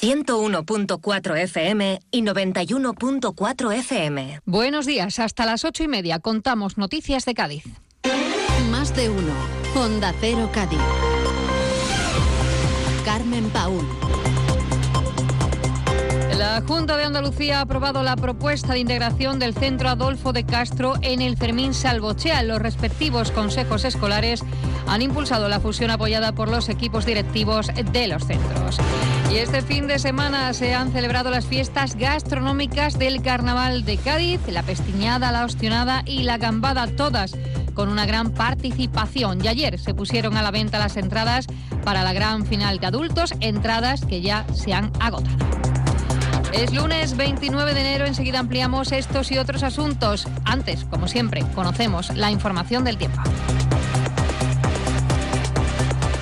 101.4 FM y 91.4 FM. Buenos días, hasta las ocho y media contamos noticias de Cádiz. Más de uno. Honda Cero Cádiz. Carmen Paúl. La Junta de Andalucía ha aprobado la propuesta de integración del Centro Adolfo de Castro en el Fermín Salvochea. Los respectivos consejos escolares han impulsado la fusión apoyada por los equipos directivos de los centros. Y este fin de semana se han celebrado las fiestas gastronómicas del Carnaval de Cádiz, la pestiñada, la ostionada y la gambada, todas con una gran participación. Y ayer se pusieron a la venta las entradas para la gran final de adultos, entradas que ya se han agotado. Es lunes 29 de enero, enseguida ampliamos estos y otros asuntos. Antes, como siempre, conocemos la información del tiempo.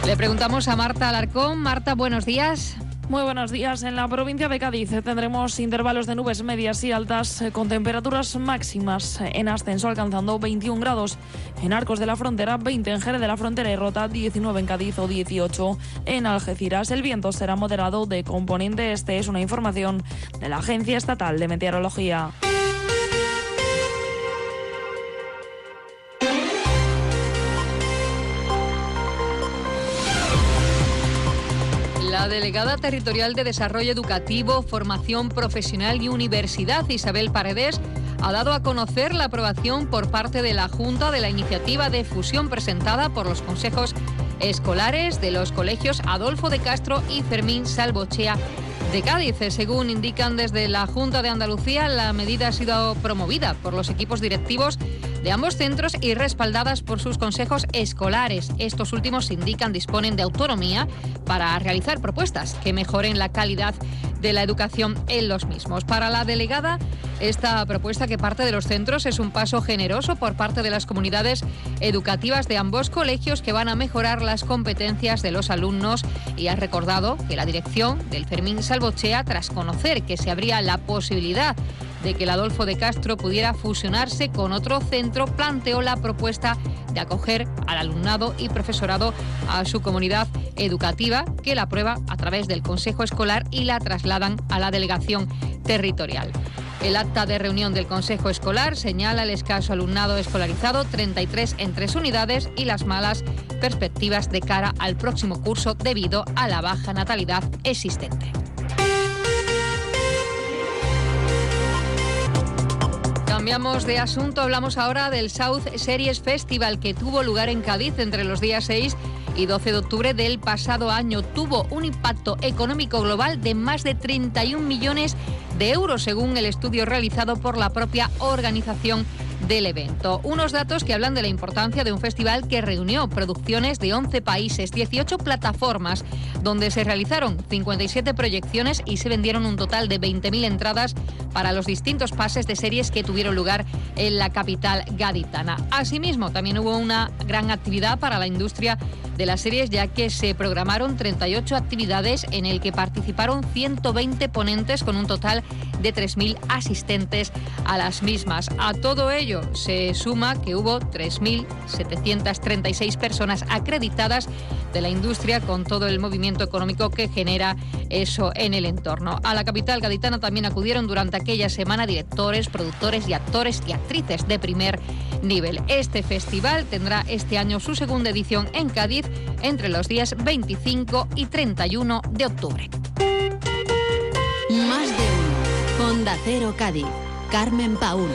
Le preguntamos a Marta Alarcón. Marta, buenos días. Muy buenos días. En la provincia de Cádiz tendremos intervalos de nubes medias y altas eh, con temperaturas máximas en ascenso alcanzando 21 grados. En Arcos de la Frontera 20, en Jerez de la Frontera y Rota 19 en Cádiz o 18 en Algeciras. El viento será moderado de componente este. Es una información de la Agencia Estatal de Meteorología. La delegada territorial de Desarrollo Educativo, Formación Profesional y Universidad, Isabel Paredes, ha dado a conocer la aprobación por parte de la Junta de la iniciativa de fusión presentada por los consejos escolares de los colegios Adolfo de Castro y Fermín Salvochea de Cádiz. Según indican desde la Junta de Andalucía, la medida ha sido promovida por los equipos directivos de ambos centros y respaldadas por sus consejos escolares. Estos últimos indican disponen de autonomía para realizar propuestas que mejoren la calidad de la educación en los mismos. Para la delegada, esta propuesta que parte de los centros es un paso generoso por parte de las comunidades educativas de ambos colegios que van a mejorar las competencias de los alumnos y ha recordado que la dirección del Fermín Salvochea, tras conocer que se abría la posibilidad de que el Adolfo de Castro pudiera fusionarse con otro centro, planteó la propuesta de acoger al alumnado y profesorado a su comunidad educativa, que la aprueba a través del Consejo Escolar y la trasladan a la delegación territorial. El acta de reunión del Consejo Escolar señala el escaso alumnado escolarizado, 33 en tres unidades, y las malas perspectivas de cara al próximo curso debido a la baja natalidad existente. Cambiamos de asunto, hablamos ahora del South Series Festival que tuvo lugar en Cádiz entre los días 6 y 12 de octubre del pasado año. Tuvo un impacto económico global de más de 31 millones de euros, según el estudio realizado por la propia organización del evento. Unos datos que hablan de la importancia de un festival que reunió producciones de 11 países, 18 plataformas, donde se realizaron 57 proyecciones y se vendieron un total de 20.000 entradas para los distintos pases de series que tuvieron lugar en la capital gaditana. Asimismo, también hubo una gran actividad para la industria de las series, ya que se programaron 38 actividades en el que participaron 120 ponentes con un total de 3.000 asistentes a las mismas. A todo ello se suma que hubo 3.736 personas acreditadas de la industria con todo el movimiento económico que genera eso en el entorno. A la capital gaditana también acudieron durante aquella semana directores, productores y actores y actrices de primer nivel. Este festival tendrá este año su segunda edición en Cádiz entre los días 25 y 31 de octubre. Más de uno. Honda Cero Cádiz. Carmen Paúl.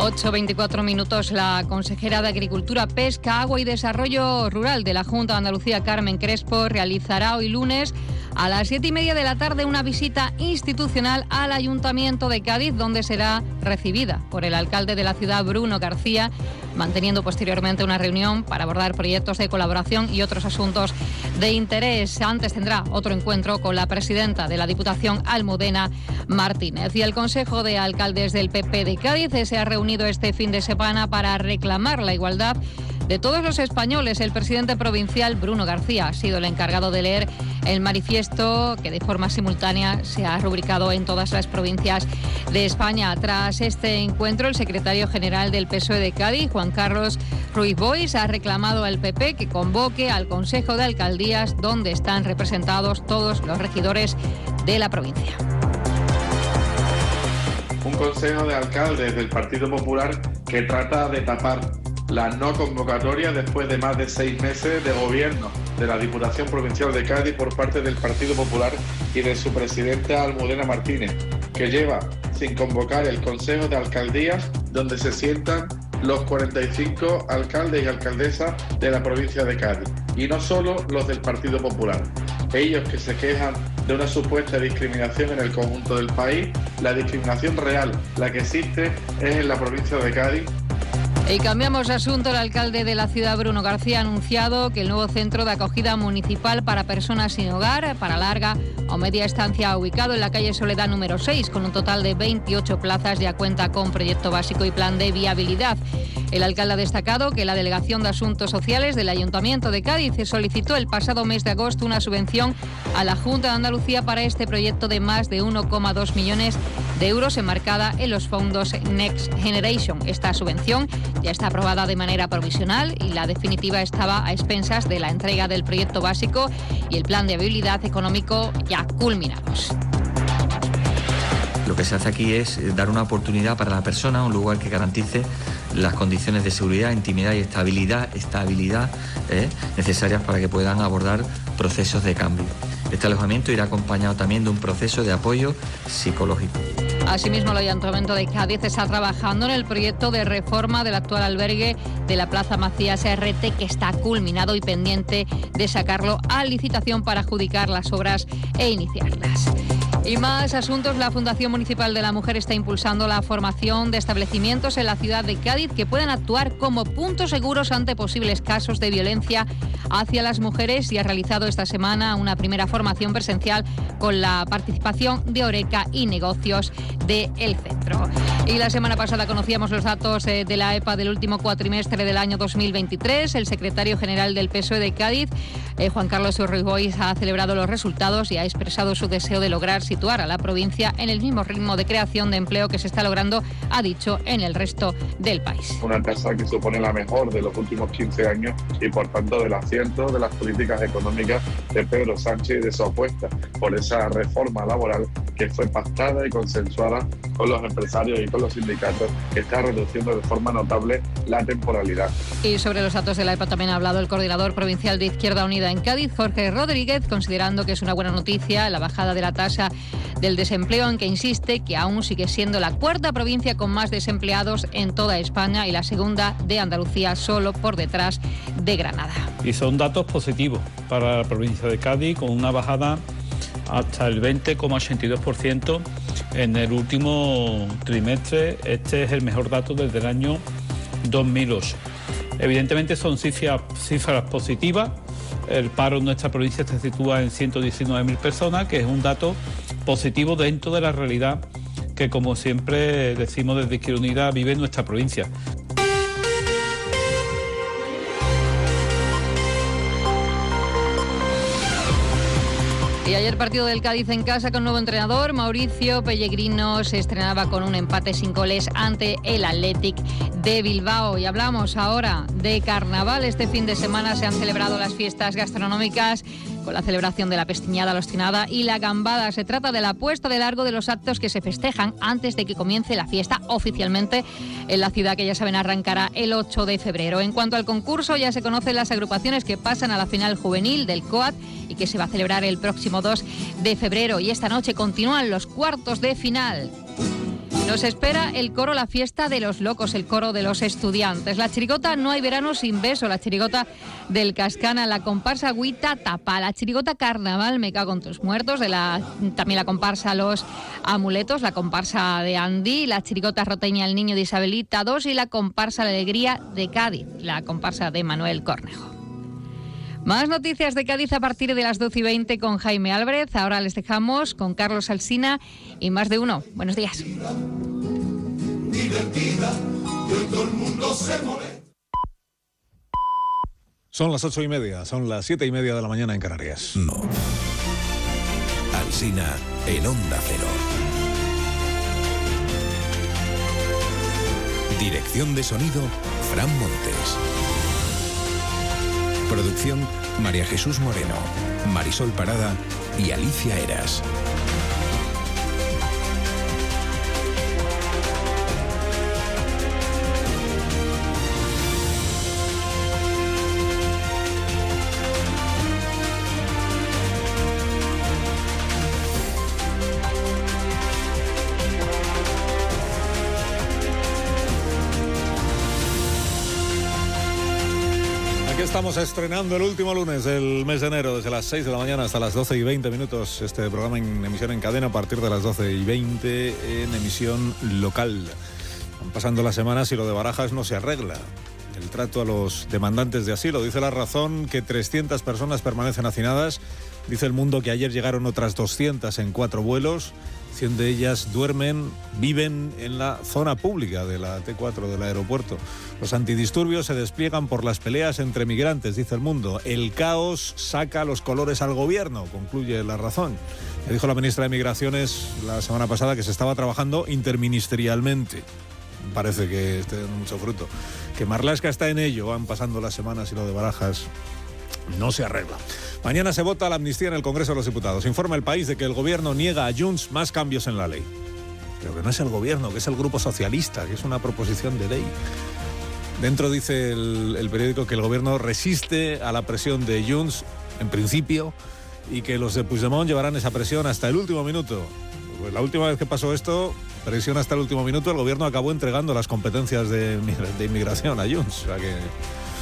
8.24 minutos. La consejera de Agricultura, Pesca, Agua y Desarrollo Rural de la Junta de Andalucía, Carmen Crespo, realizará hoy lunes a las siete y media de la tarde una visita institucional al Ayuntamiento de Cádiz, donde será recibida por el alcalde de la ciudad, Bruno García, manteniendo posteriormente una reunión para abordar proyectos de colaboración y otros asuntos de interés. Antes tendrá otro encuentro con la presidenta de la Diputación, Almudena Martínez. Y el Consejo de Alcaldes del PP de Cádiz se ha reunido este fin de semana para reclamar la igualdad de todos los españoles. El presidente provincial, Bruno García, ha sido el encargado de leer el manifiesto que de forma simultánea se ha rubricado en todas las provincias de España. Tras este encuentro, el secretario general del PSOE de Cádiz, Juan Carlos Ruiz Bois, ha reclamado al PP que convoque al Consejo de Alcaldías donde están representados todos los regidores de la provincia. Un Consejo de Alcaldes del Partido Popular que trata de tapar la no convocatoria después de más de seis meses de gobierno de la Diputación Provincial de Cádiz por parte del Partido Popular y de su presidenta Almudena Martínez, que lleva sin convocar el Consejo de Alcaldías donde se sientan los 45 alcaldes y alcaldesas de la provincia de Cádiz, y no solo los del Partido Popular. Ellos que se quejan de una supuesta discriminación en el conjunto del país, la discriminación real, la que existe, es en la provincia de Cádiz y cambiamos de asunto. El alcalde de la ciudad, Bruno García, ha anunciado que el nuevo centro de acogida municipal para personas sin hogar, para larga o media estancia, ubicado en la calle Soledad número 6, con un total de 28 plazas, ya cuenta con proyecto básico y plan de viabilidad. El alcalde ha destacado que la Delegación de Asuntos Sociales del Ayuntamiento de Cádiz solicitó el pasado mes de agosto una subvención a la Junta de Andalucía para este proyecto de más de 1,2 millones de euros enmarcada en los fondos Next Generation. Esta subvención ya está aprobada de manera provisional y la definitiva estaba a expensas de la entrega del proyecto básico y el plan de habilidad económico ya culminados. Lo que se hace aquí es dar una oportunidad para la persona, un lugar que garantice las condiciones de seguridad, intimidad y estabilidad, estabilidad ¿eh? necesarias para que puedan abordar procesos de cambio. Este alojamiento irá acompañado también de un proceso de apoyo psicológico. Asimismo, el Ayuntamiento de Cádiz está trabajando en el proyecto de reforma del actual albergue de la Plaza Macías RT, que está culminado y pendiente de sacarlo a licitación para adjudicar las obras e iniciarlas. Y más asuntos. La Fundación Municipal de la Mujer está impulsando la formación de establecimientos en la ciudad de Cádiz que puedan actuar como puntos seguros ante posibles casos de violencia hacia las mujeres y ha realizado esta semana una primera formación presencial con la participación de Oreca y negocios del el centro. Y la semana pasada conocíamos los datos eh, de la EPA del último cuatrimestre del año 2023. El secretario general del PSOE de Cádiz, eh, Juan Carlos Bois, ha celebrado los resultados y ha expresado su deseo de lograr situar a la provincia en el mismo ritmo de creación de empleo que se está logrando, ha dicho, en el resto del país. Una tasa que supone la mejor de los últimos 15 años y por tanto del acierto de las políticas económicas de Pedro Sánchez y de su apuesta por esa reforma laboral que fue pactada y consensuada con los empresarios y con los sindicatos que está reduciendo de forma notable la temporalidad. Y sobre los datos de la EPA también ha hablado el coordinador provincial de Izquierda Unida en Cádiz, Jorge Rodríguez, considerando que es una buena noticia la bajada de la tasa del desempleo, aunque insiste que aún sigue siendo la cuarta provincia con más desempleados en toda España y la segunda de Andalucía, solo por detrás de Granada. Y son datos positivos para la provincia de Cádiz, con una bajada hasta el 20,82% en el último trimestre. Este es el mejor dato desde el año 2008. Evidentemente son cifras, cifras positivas. El paro en nuestra provincia se sitúa en 119.000 personas, que es un dato positivo dentro de la realidad que, como siempre decimos desde Izquierda Unida, vive en nuestra provincia. Y ayer partido del Cádiz en casa con nuevo entrenador, Mauricio Pellegrino se estrenaba con un empate sin goles ante el Athletic de Bilbao. Y hablamos ahora de carnaval. Este fin de semana se han celebrado las fiestas gastronómicas con la celebración de la pestiñada, la ostinada y la gambada. Se trata de la puesta de largo de los actos que se festejan antes de que comience la fiesta oficialmente en la ciudad que ya saben arrancará el 8 de febrero. En cuanto al concurso, ya se conocen las agrupaciones que pasan a la final juvenil del COAT y que se va a celebrar el próximo 2 de febrero. Y esta noche continúan los cuartos de final. Nos espera el coro La Fiesta de los Locos, el coro de los estudiantes. La chirigota No hay verano sin beso, la chirigota del Cascana, la comparsa Guita Tapa, la chirigota Carnaval Me cago con tus muertos, de la, también la comparsa Los Amuletos, la comparsa de Andy, la chirigota Roteña El Niño de Isabelita II y la comparsa La Alegría de Cádiz, la comparsa de Manuel Cornejo. Más noticias de Cádiz a partir de las 12 y 20 con Jaime Álvarez. Ahora les dejamos con Carlos Alsina y más de uno. Buenos días. Son las ocho y media, son las siete y media de la mañana en Canarias. No. Alsina en Onda Cero. Dirección de sonido, Fran Montes. Producción, María Jesús Moreno, Marisol Parada y Alicia Eras. Estamos estrenando el último lunes del mes de enero, desde las 6 de la mañana hasta las 12 y 20 minutos. Este programa en emisión en cadena a partir de las 12 y 20 en emisión local. Van pasando las semanas y lo de Barajas no se arregla. El trato a los demandantes de asilo. Dice la razón que 300 personas permanecen hacinadas. Dice el mundo que ayer llegaron otras 200 en cuatro vuelos. 100 de ellas duermen, viven en la zona pública de la T4 del aeropuerto. Los antidisturbios se despliegan por las peleas entre migrantes, dice el mundo. El caos saca los colores al gobierno, concluye la razón. Le dijo la ministra de Migraciones la semana pasada que se estaba trabajando interministerialmente. Parece que esté mucho fruto. Que Marlasca está en ello, van pasando las semanas y lo de Barajas no se arregla. Mañana se vota la amnistía en el Congreso de los Diputados. Informa el país de que el gobierno niega a Junts más cambios en la ley. Pero que no es el gobierno, que es el grupo socialista, que es una proposición de ley. Dentro dice el, periódico que el gobierno resiste a la presión de Junts, en principio, y que los de Puigdemont llevarán esa presión hasta el último minuto. Pues la última vez que pasó esto, presión hasta el último minuto, el gobierno acabó entregando las competencias de, de inmigración a Junts. O sea que